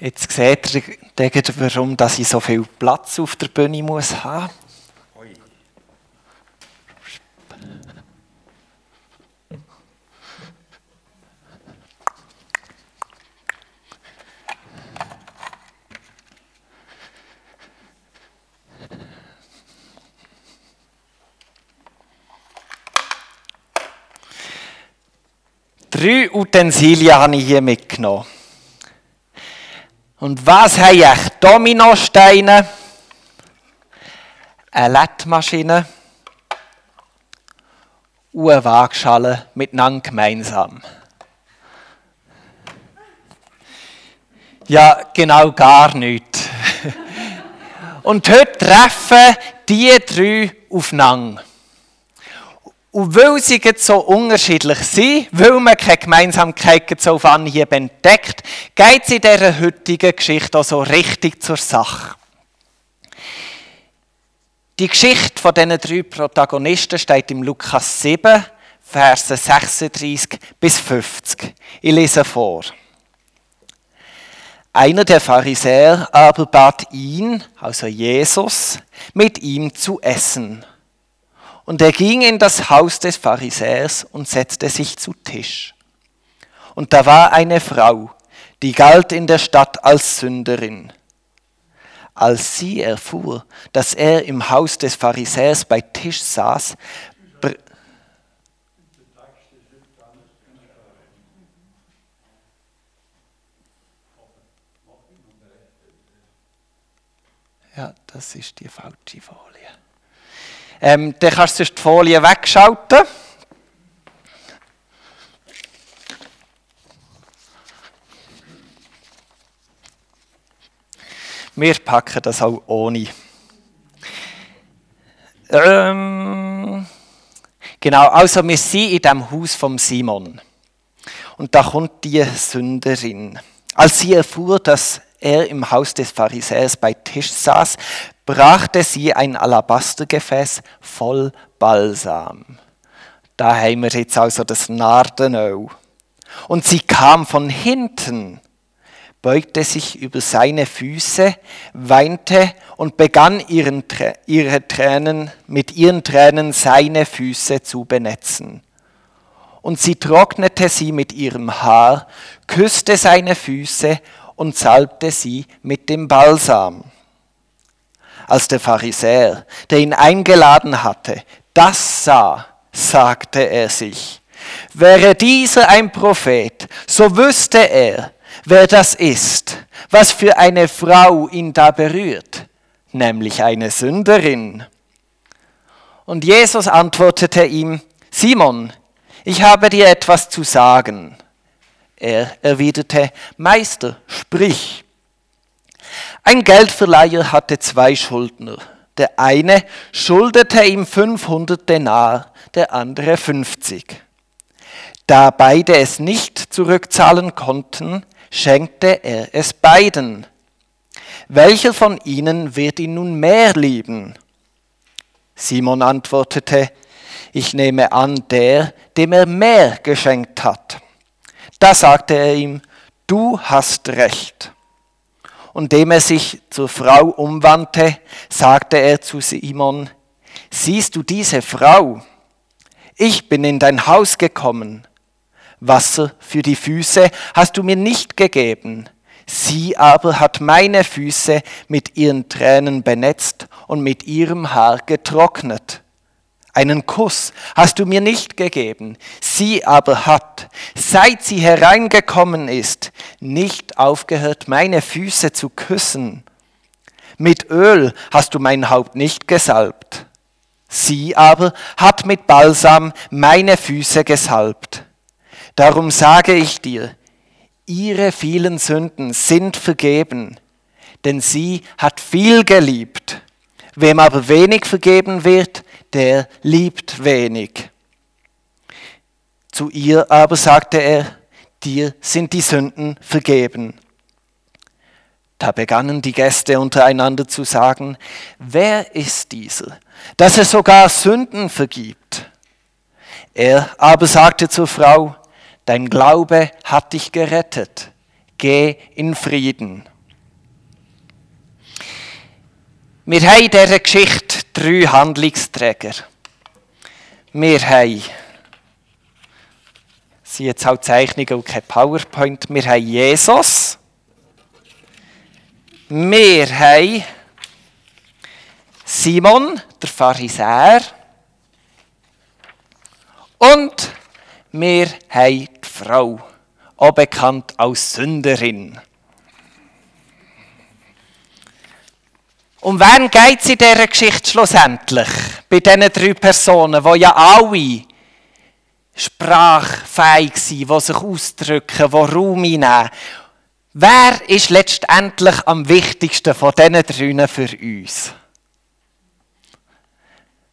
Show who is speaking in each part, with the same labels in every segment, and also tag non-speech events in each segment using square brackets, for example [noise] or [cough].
Speaker 1: Jetzt seht ihr, warum dass ich so viel Platz auf der Bühne muss haben. Drei Utensilien habe ich hier mitgenommen. Und was habe ich? Dominosteine, eine LED-Maschine und eine Waagschale miteinander gemeinsam. Ja, genau gar nicht. [laughs] Und heute treffen die drei aufeinander. Und weil sie so unterschiedlich sind, weil man keine Gemeinsamkeit so auf Anhieb entdeckt, geht es in dieser heutigen Geschichte auch so richtig zur Sache. Die Geschichte von diesen drei Protagonisten steht im Lukas 7, Verse 36 bis 50. Ich lese vor. Einer der Pharisäer aber bat ihn, also Jesus, mit ihm zu essen. Und er ging in das Haus des Pharisäers und setzte sich zu Tisch. Und da war eine Frau, die galt in der Stadt als Sünderin. Als sie erfuhr, dass er im Haus des Pharisäers bei Tisch saß, Ja, das ist die falsche Folie. Ähm, dann kannst du die Folie wegschalten. Wir packen das auch ohne. Ähm, genau, also wir sind in dem Haus vom Simon. Und da kommt die Sünderin. Als sie erfuhr, dass er im Haus des Pharisäers bei Tisch saß, brachte sie ein Alabastergefäß voll Balsam. Da haben wir jetzt also das Nardenöl. Und sie kam von hinten, beugte sich über seine Füße, weinte und begann ihren, ihre Tränen, mit ihren Tränen seine Füße zu benetzen. Und sie trocknete sie mit ihrem Haar, küsste seine Füße und salbte sie mit dem Balsam als der Pharisäer, der ihn eingeladen hatte, das sah, sagte er sich. Wäre dieser ein Prophet, so wüsste er, wer das ist, was für eine Frau ihn da berührt, nämlich eine Sünderin. Und Jesus antwortete ihm, Simon, ich habe dir etwas zu sagen. Er erwiderte, Meister, sprich. Ein Geldverleiher hatte zwei Schuldner. Der eine schuldete ihm 500 Denar, der andere 50. Da beide es nicht zurückzahlen konnten, schenkte er es beiden. Welcher von ihnen wird ihn nun mehr lieben? Simon antwortete, ich nehme an, der, dem er mehr geschenkt hat. Da sagte er ihm, du hast recht. Und dem er sich zur Frau umwandte, sagte er zu Simon, siehst du diese Frau? Ich bin in dein Haus gekommen. Wasser für die Füße hast du mir nicht gegeben. Sie aber hat meine Füße mit ihren Tränen benetzt und mit ihrem Haar getrocknet. Einen Kuss hast du mir nicht gegeben, sie aber hat, seit sie hereingekommen ist, nicht aufgehört, meine Füße zu küssen. Mit Öl hast du mein Haupt nicht gesalbt, sie aber hat mit Balsam meine Füße gesalbt. Darum sage ich dir, ihre vielen Sünden sind vergeben, denn sie hat viel geliebt. Wem aber wenig vergeben wird, der liebt wenig. Zu ihr aber sagte er, dir sind die Sünden vergeben. Da begannen die Gäste untereinander zu sagen, wer ist dieser, dass er sogar Sünden vergibt? Er aber sagte zur Frau, dein Glaube hat dich gerettet, geh in Frieden. Wir haben in dieser Geschichte drei Handlungsträger. Wir haben, sind jetzt halt Zeichnungen und kein PowerPoint, wir haben Jesus, wir haben Simon, der Pharisäer, und wir haben die Frau, auch bekannt als Sünderin. Um wen geht es in dieser Geschichte schlussendlich? Bei diesen drei Personen, die ja alle sprachfähig sind, die sich ausdrücken, die Raum einnehmen. Wer ist letztendlich am wichtigsten von diesen drei für uns?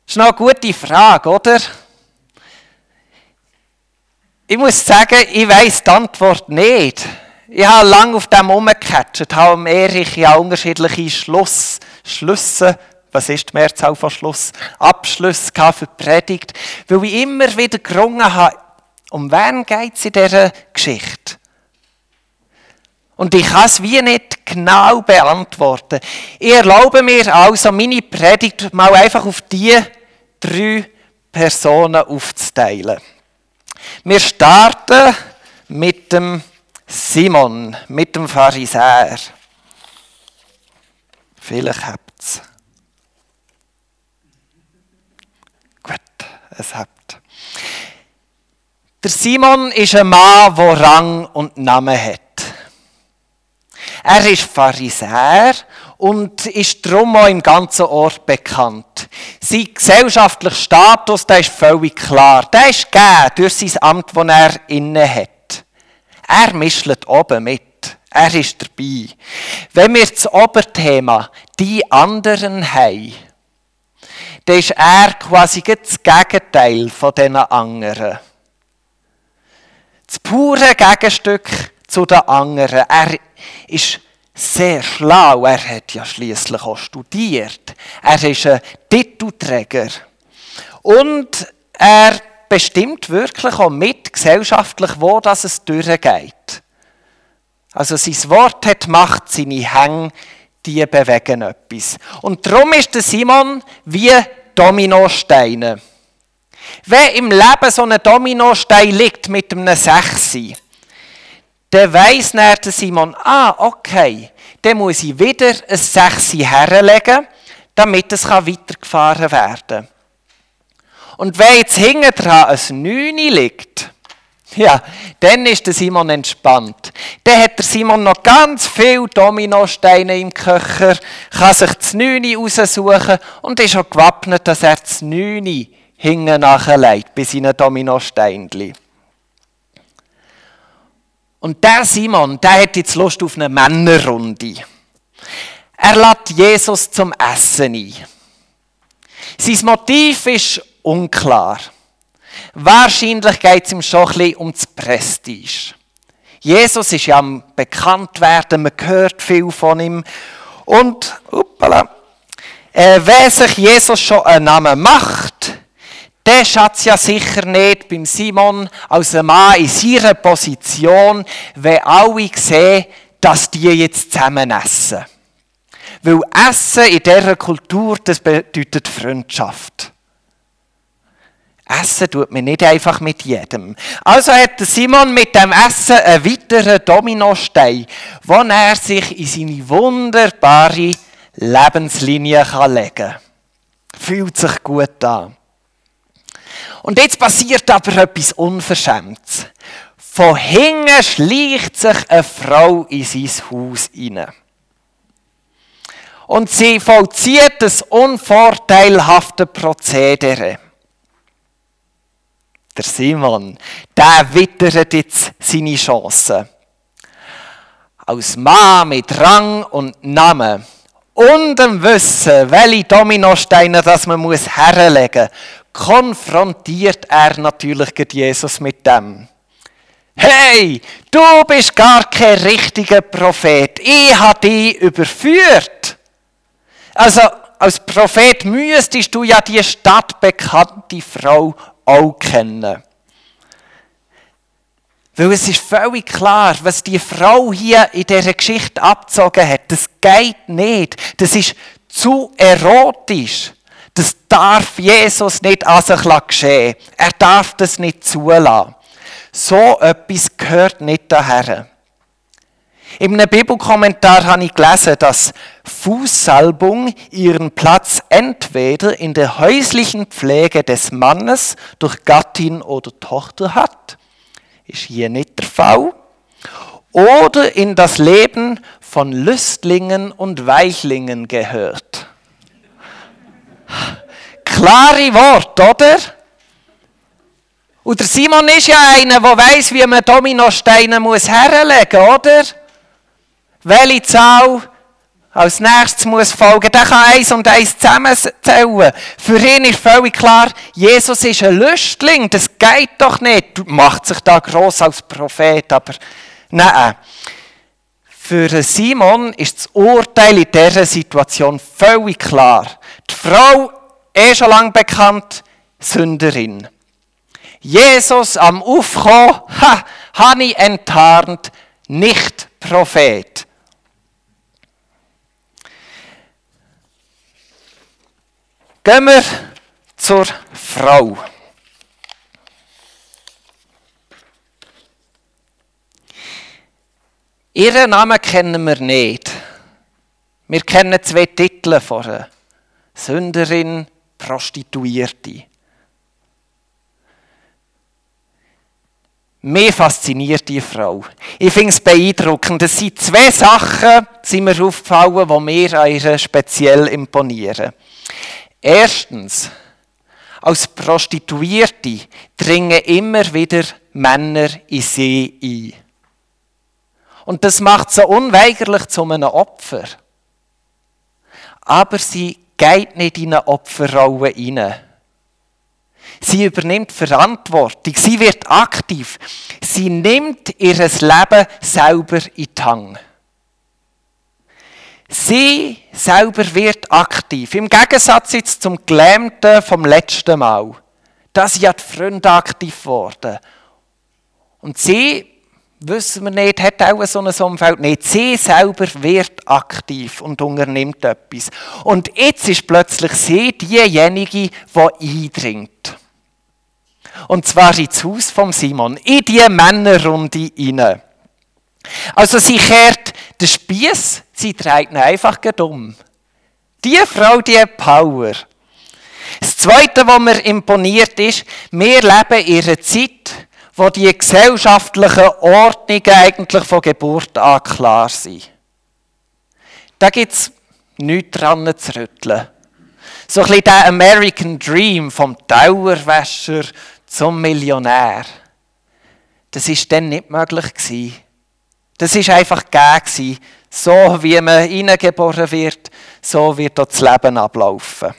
Speaker 1: Das ist noch eine gute Frage, oder? Ich muss sagen, ich weiß die Antwort nicht. Ich habe lange auf dem rumgecatcht, habe ja unterschiedliche Schluss, Schlüsse, was ist die Mehrzahl von Schluss, Abschlüsse für die Predigt, weil ich immer wieder gerungen habe, um wen geht es in dieser Geschichte? Und ich kann es wie nicht genau beantworten. Ich erlaube mir also, meine Predigt mal einfach auf die drei Personen aufzuteilen. Wir starten mit dem Simon, mit dem Pharisäer. Vielleicht habt es. Gut, es habt. Der Simon ist ein Mann, der Rang und Namen hat. Er ist Pharisäer und ist darum auch im ganzen Ort bekannt. Sein gesellschaftlicher Status, der ist völlig klar. Der ist gegeben durch sein Amt, das er inne hat. Er mischelt oben mit. Er ist dabei. Wenn wir das Oberthema die anderen haben, dann ist er quasi das Gegenteil von diesen anderen. Das pure Gegenstück zu den anderen. Er ist sehr schlau. Er hat ja schließlich auch studiert. Er ist ein Titelträger. Und er bestimmt wirklich auch mit gesellschaftlich, wo das es durchgeht. Also sein Wort hat Macht, seine Hänge, die bewegen etwas. Und darum ist der Simon wie Dominosteine. Wenn im Leben so ein Dominostein liegt mit einem Sechsi, dann weiss der Simon, ah, okay, dann muss ich wieder ein Sechsi herlegen, damit es weitergefahren werden kann. Und wenn jetzt hinten dran ein Neuni liegt, [laughs] ja, dann ist der Simon entspannt. Dann hat der Simon noch ganz viele Dominosteine im Köcher, kann sich das Neuni raussuchen und ist auch gewappnet, dass er das Neuni hinten nachlegt bei seinen Dominosteinchen. Und der Simon, der hat jetzt Lust auf eine Männerrunde. Er lädt Jesus zum Essen ein. Sein Motiv ist unklar. Wahrscheinlich geht es ihm schon ein bisschen um das Prestige. Jesus ist ja am bekannt werden, man hört viel von ihm. Und, uppala, äh, wer sich Jesus schon einen Namen macht, der schätzt ja sicher nicht beim Simon als ein Mann in seiner Position, wenn alle sehen, dass die jetzt zusammen essen. Weil Essen in dieser Kultur, das bedeutet Freundschaft. Essen tut man nicht einfach mit jedem. Also hat Simon mit dem Essen einen weiteren Dominostein, wo er sich in seine wunderbare Lebenslinie legen kann. Fühlt sich gut an. Und jetzt passiert aber etwas Unverschämtes. Von hinten schleicht sich eine Frau in sein Haus hinein. Und sie vollzieht das unvorteilhafte Prozedere. Der Simon, der wittert jetzt seine Chancen. Als Mann mit Rang und Namen und dem Wissen, welche Dominosteine das man muss herlegen konfrontiert er natürlich Jesus mit dem. Hey, du bist gar kein richtiger Prophet. Ich habe dich überführt. Also, als Prophet müsstest du ja die stadtbekannte Frau auch kennen. Weil es ist völlig klar, was die Frau hier in dieser Geschichte abgezogen hat. Das geht nicht. Das ist zu erotisch. Das darf Jesus nicht an sich geschehen. Er darf das nicht zulassen. So etwas gehört nicht daher. In einem Bibelkommentar habe ich gelesen, dass Fußsalbung ihren Platz entweder in der häuslichen Pflege des Mannes durch Gattin oder Tochter hat, ist hier nicht der Fall, oder in das Leben von Lüstlingen und Weichlingen gehört. Klare Wort, oder? Und Simon ist ja einer, der weiß, wie man Dominosteine herlegen muss, oder? Welche Zahl als nächstes muss folgen. Der kann eins und eins zusammenzählen. Für ihn ist völlig klar, Jesus ist ein Lüstling. Das geht doch nicht. Macht sich da gross als Prophet, aber nein. Für Simon ist das Urteil in dieser Situation völlig klar. Die Frau, eh schon lange bekannt, Sünderin. Jesus am Aufkommen, ha, habe ich enttarnt, nicht Prophet. Gehen wir zur Frau. Ihren Namen kennen wir nicht. Wir kennen zwei Titel von ihr. Sünderin, Prostituierte. Mir fasziniert die Frau. Ich finde es beeindruckend. Es sind zwei Sachen, sind mir aufgefallen, die mir an ihr speziell imponieren. Erstens, als Prostituierte dringen immer wieder Männer in sie ein. Und das macht sie unweigerlich zu einem Opfer. Aber sie geht nicht in eine Opferrolle hinein. Sie übernimmt Verantwortung, sie wird aktiv, sie nimmt ihr Leben selber in die Hand. Sie selber wird aktiv. Im Gegensatz jetzt zum Gelähmten vom letzten Mal. Da sind ja die Freunde aktiv geworden. Und sie, wissen wir nicht, hat auch so ein Umfeld nicht. Sie selber wird aktiv und unternimmt etwas. Und jetzt ist plötzlich sie diejenige, die eindringt. Und zwar ins Haus von Simon, in die Männerrunde hinein. Also sie kehrt den Spieß, sie trägt ihn einfach um. Die Frau, die hat Power. Das Zweite, was mir imponiert ist, wir leben in einer Zeit, wo die gesellschaftlichen Ordnungen eigentlich von Geburt an klar sind. Da gibt es nichts dran zu rütteln. So ein bisschen der American Dream vom Dauerwäscher zum Millionär. Das ist dann nicht möglich gewesen. Das ist einfach gegeben. So wie man hineingeboren wird, so wird das Leben ablaufen.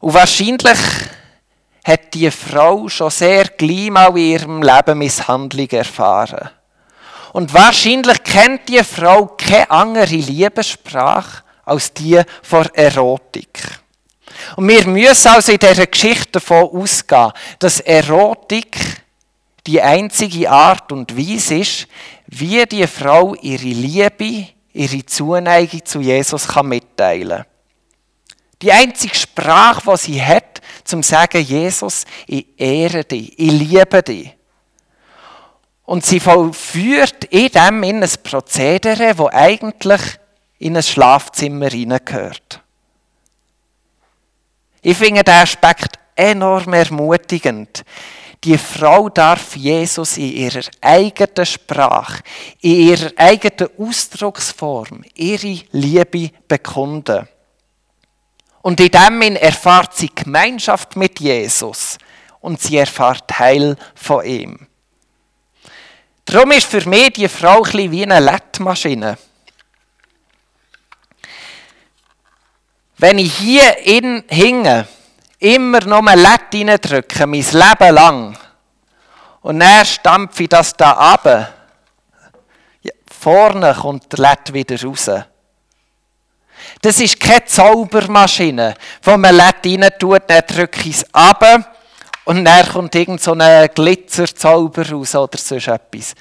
Speaker 1: Und wahrscheinlich hat die Frau schon sehr gleich mal in ihrem Leben Misshandlung erfahren. Und wahrscheinlich kennt die Frau keine andere Liebessprache als die vor Erotik. Und wir müssen also in dieser Geschichte davon ausgehen, dass Erotik die einzige Art und Weise ist, wie die Frau ihre Liebe, ihre Zuneigung zu Jesus kann mitteilen kann. Die einzige Sprache, die sie hat, zum zu sagen, Jesus, ich ehre dich, ich liebe dich. Und sie vollführt in dem in ein Prozedere, das eigentlich in ein Schlafzimmer hineingehört. Ich finde den Aspekt enorm ermutigend. Die Frau darf Jesus in ihrer eigenen Sprache, in ihrer eigenen Ausdrucksform ihre Liebe bekunden. Und in dem erfahrt sie Gemeinschaft mit Jesus und sie erfahrt Teil von ihm. Darum ist für mich die Frau ein wie eine LED-Maschine. Wenn ich hier in hinge immer noch ein LED reindrücke, mein Leben lang, und dann stampfe ich das da ab, vorne kommt der LED wieder raus. Das ist keine Zaubermaschine, wo man LED rein tut, dann drücke ich es ab und dann kommt irgend so ein Glitzerzauber raus oder sonst etwas.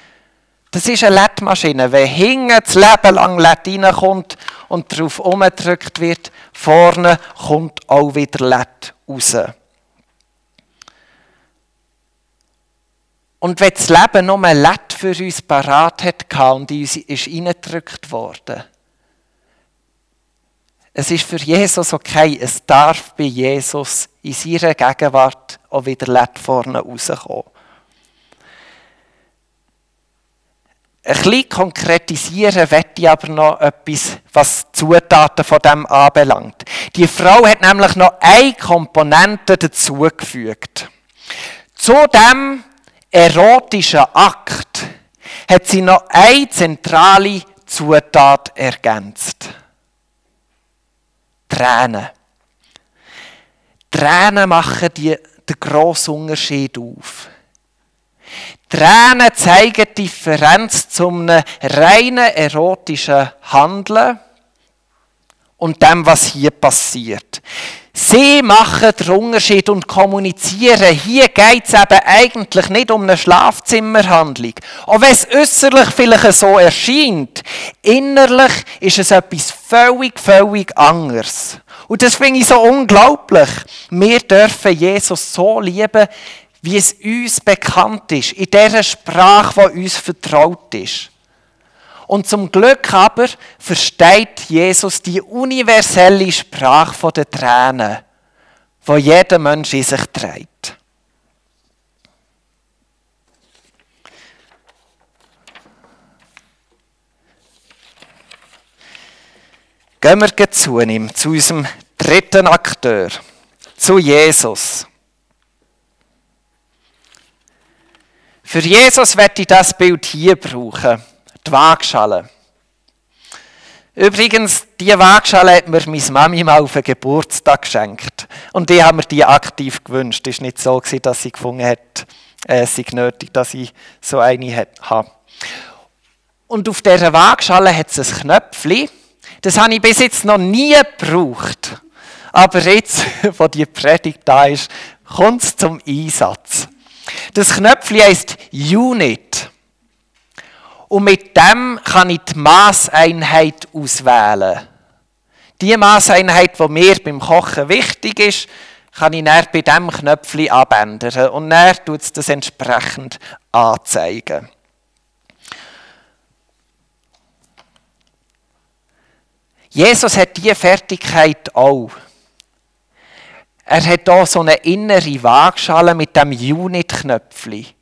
Speaker 1: Das ist eine LED-Maschine. Wenn hinten das Leben lang LED reinkommt und darauf umgedrückt wird, vorne kommt auch wieder LED raus. Und wenn das Leben nur LED für uns parat hat und in uns ist reingedrückt worden, es ist für Jesus okay, es darf bei Jesus in seiner Gegenwart auch wieder LED vorne rauskommen. Ein bisschen konkretisieren möchte ich aber noch etwas, was die Zutaten von dem anbelangt. Die Frau hat nämlich noch eine Komponente dazugefügt. Zu dem erotischen Akt hat sie noch eine zentrale Zutat ergänzt. Tränen. Tränen machen die, den grossen Unterschied auf. Tränen zeigen die Differenz zum reinen erotischen Handeln und dem, was hier passiert. Sie machen den Unterschied und kommunizieren. Hier geht es eben eigentlich nicht um eine Schlafzimmerhandlung. Auch wenn es äußerlich vielleicht so erscheint, innerlich ist es etwas völlig, völlig anderes. Und das finde ich so unglaublich. Wir dürfen Jesus so lieben, wie es uns bekannt ist, in dieser Sprache, die uns vertraut ist. Und zum Glück aber versteht Jesus die universelle Sprache der Tränen, wo jeder Mensch in sich trägt. Gehen wir zu ihm, zu unserem dritten Akteur, zu Jesus. Für Jesus werde ich das Bild hier brauchen die Waagschale. Übrigens, diese Waagschale hat mir meine Mami mal auf den Geburtstag geschenkt. Und die haben mir die aktiv gewünscht. Es war nicht so, dass sie gefunden hat, äh, es sei nötig, dass ich so eine habe. Und auf dieser Waagschale hat es ein Knöpfchen. Das habe ich bis jetzt noch nie gebraucht. Aber jetzt, [laughs] wo die Predigt da ist, kommt es zum Einsatz. Das Knöpfchen heisst Unit. Und mit dem kann ich die Maßeinheit auswählen. Die Maßeinheit, die mir beim Kochen wichtig ist, kann ich dann bei diesem Knöpfchen abändern. Und dann tut es das entsprechend anzeigen. Jesus hat diese Fertigkeit auch. Er hat hier so eine innere Waagschale mit dem Unit-Knöpfchen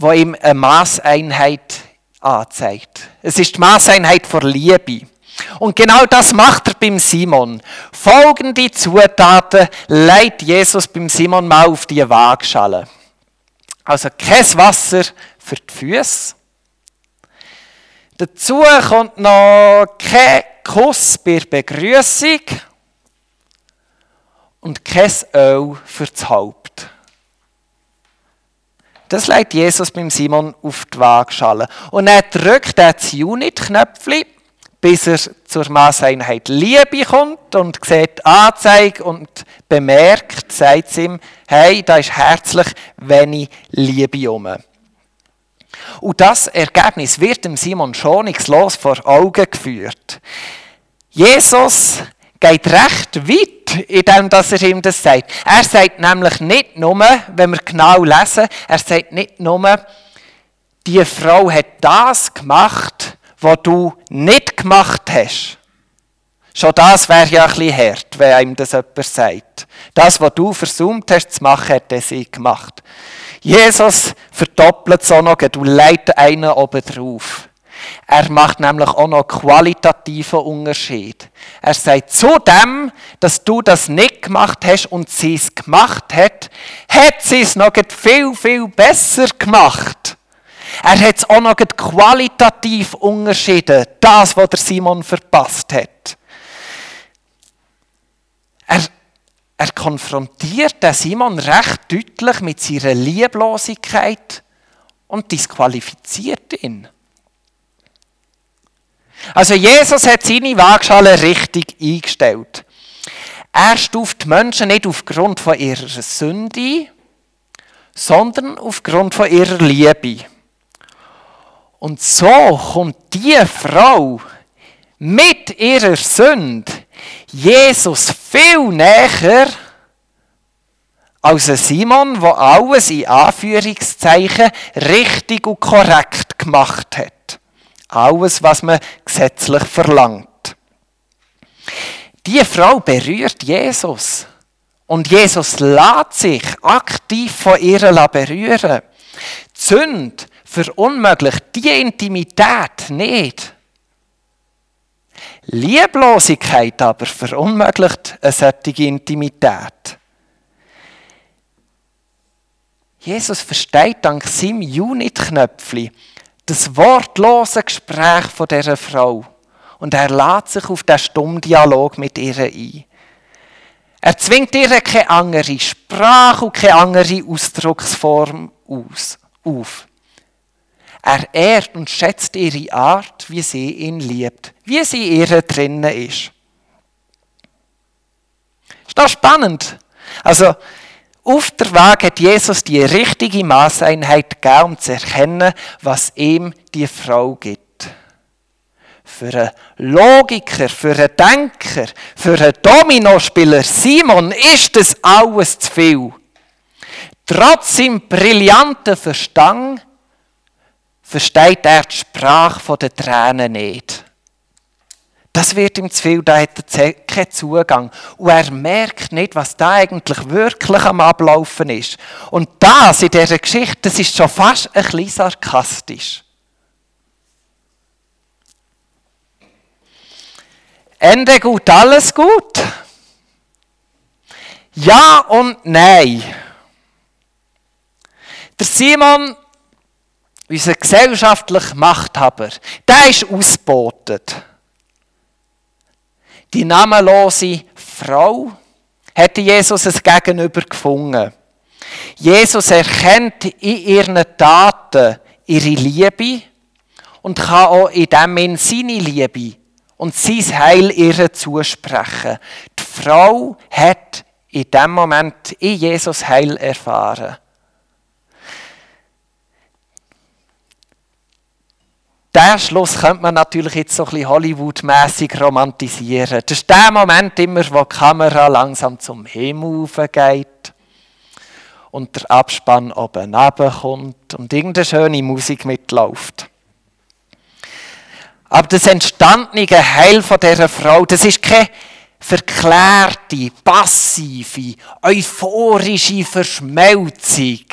Speaker 1: wo ihm eine Maßeinheit anzeigt. Es ist die Maßeinheit vor Liebe. Und genau das macht er beim Simon. Folgende Zutaten leitet Jesus beim Simon mal auf die Waagschale. Also kein Wasser für die Füße. Dazu kommt noch kein Kuss bei der Begrüßung und kein Öl das Haupt. Das legt Jesus beim Simon auf die Waagschale. Und er drückt das Unit-Knöpfchen, bis er zur Maßeinheit Liebe kommt und sieht Anzeige und bemerkt, sagt es ihm, hey, da ist herzlich wenig Liebe um. Und das Ergebnis wird dem Simon schonungslos vor Augen geführt. Jesus geht recht weit, in dem, dass er ihm das sagt. Er sagt nämlich nicht nur, wenn wir genau lesen, er sagt nicht nur, die Frau hat das gemacht, was du nicht gemacht hast. Schon das wäre ja ein bisschen hart, wenn einem das jemand sagt. Das, was du versucht hast zu machen, hat er sie gemacht. Jesus verdoppelt auch noch, du leitest einen oben drauf. Er macht nämlich auch noch qualitativen Unterschied. Er sagt, zu dem, dass du das nicht gemacht hast und sie es gemacht hat, hat sie es noch viel, viel besser gemacht. Er hat es auch noch qualitativ unterschieden, das, was der Simon verpasst hat. Er, er konfrontiert den Simon recht deutlich mit seiner Lieblosigkeit und disqualifiziert ihn. Also Jesus hat seine Waagschale richtig eingestellt. Er stuft Menschen nicht aufgrund von ihrer Sünde, sondern aufgrund von ihrer Liebe. Und so kommt die Frau mit ihrer Sünde Jesus viel näher als Simon, der alles in Anführungszeichen richtig und korrekt gemacht hat. Alles, was man gesetzlich verlangt. Die Frau berührt Jesus. Und Jesus lässt sich aktiv von ihr berühren. Die Sünde verunmöglicht die Intimität nicht. Lieblosigkeit aber verunmöglicht eine solche Intimität. Jesus versteht dank seinem Unit-Knöpfchen das wortlose Gespräch von dieser Frau. Und er lädt sich auf den stummen Dialog mit ihr ein. Er zwingt ihr keine andere Sprache und keine andere Ausdrucksform aus, auf. Er ehrt und schätzt ihre Art, wie sie ihn liebt, wie sie ihre drinnen ist. Ist das spannend? Also, auf der Weg hat Jesus die richtige Maßeinheit gegeben, um zu erkennen, was ihm die Frau gibt. Für einen Logiker, für einen Denker, für einen Dominospieler Simon ist das alles zu viel. Trotz seinem brillanten Verstand versteht er die Sprache der Tränen nicht. Das wird ihm zu viel, da hat er keinen Zugang. Und er merkt nicht, was da eigentlich wirklich am Ablaufen ist. Und das in dieser Geschichte, das ist schon fast ein bisschen sarkastisch. Ende gut, alles gut? Ja und nein. Der Simon unser gesellschaftlicher Machthaber, der ist ausgebotet. Die namenlose Frau hätte Jesus ein Gegenüber gefunden. Jesus erkennt in ihren Taten ihre Liebe und kann auch in dem Sinn seine Liebe und sein Heil ihr zusprechen. Die Frau hat in dem Moment in Jesus Heil erfahren. Den Schluss könnte man natürlich jetzt so ein bisschen Hollywood-mässig romantisieren. Das ist der Moment immer, wo die Kamera langsam zum Himmel geht und der Abspann oben kommt und irgendeine schöne Musik mitläuft. Aber das entstandene Heil von dieser Frau, das ist keine verklärte, passive, euphorische Verschmelzung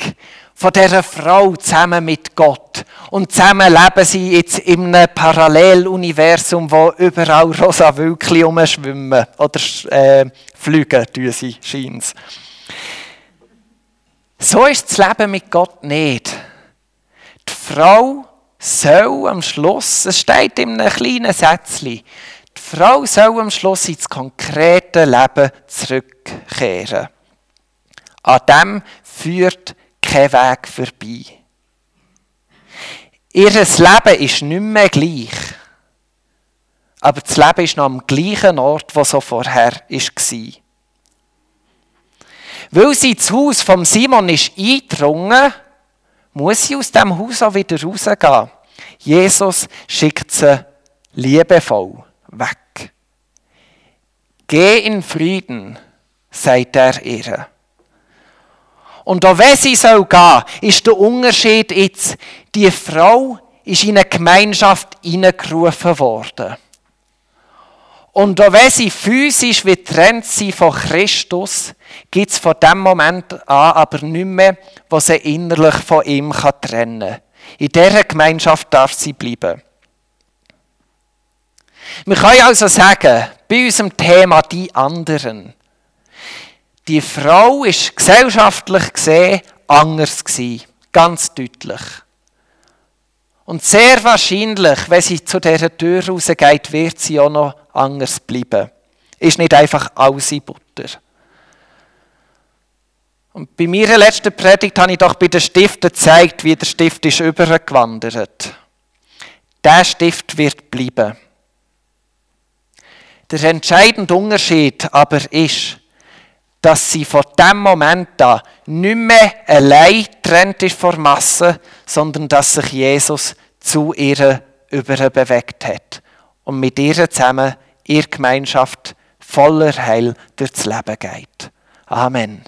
Speaker 1: von dieser Frau zusammen mit Gott. Und zusammen leben sie jetzt in einem Paralleluniversum, wo überall rosa Wölkchen umschwimmen oder äh, fliegen, tun sie, scheint's. So ist das Leben mit Gott nicht. Die Frau soll am Schluss, es steht in einem kleinen Sätzchen, die Frau soll am Schluss ins konkrete Leben zurückkehren. An dem führt kein Weg vorbei. Ihr Leben ist nicht mehr gleich. Aber das Leben ist noch am gleichen Ort, wo so vorher war. Weil sie ins Haus von Simon ist eingedrungen, muss sie aus dem Haus auch wieder rausgehen. Jesus schickt sie liebevoll weg. Geh in Frieden, sagt er ihr. Und auch wenn sie soll gehen, ist der Unterschied jetzt, die Frau ist in eine Gemeinschaft hineingerufen worden. Und auch wenn sie physisch wie trennt sie von Christus, gibt es von dem Moment an aber nicht mehr, was sie innerlich von ihm trennen kann. In dieser Gemeinschaft darf sie bleiben. Wir können also sagen, bei unserem Thema die anderen, die Frau ist gesellschaftlich gesehen anders gewesen. Ganz deutlich. Und sehr wahrscheinlich, wenn sie zu dieser Tür rausgeht, wird sie auch noch anders bleiben. Ist nicht einfach alles in Butter. Und bei meiner letzten Predigt habe ich doch bei den Stiften gezeigt, wie der Stift ist übergewandert. Der Stift wird bleiben. Der entscheidende Unterschied aber ist, dass sie von dem Moment an nicht mehr allein getrennt ist von Masse, sondern dass sich Jesus zu ihr überbewegt hat und mit ihr zusammen ihre Gemeinschaft voller Heil durchs Leben geht. Amen.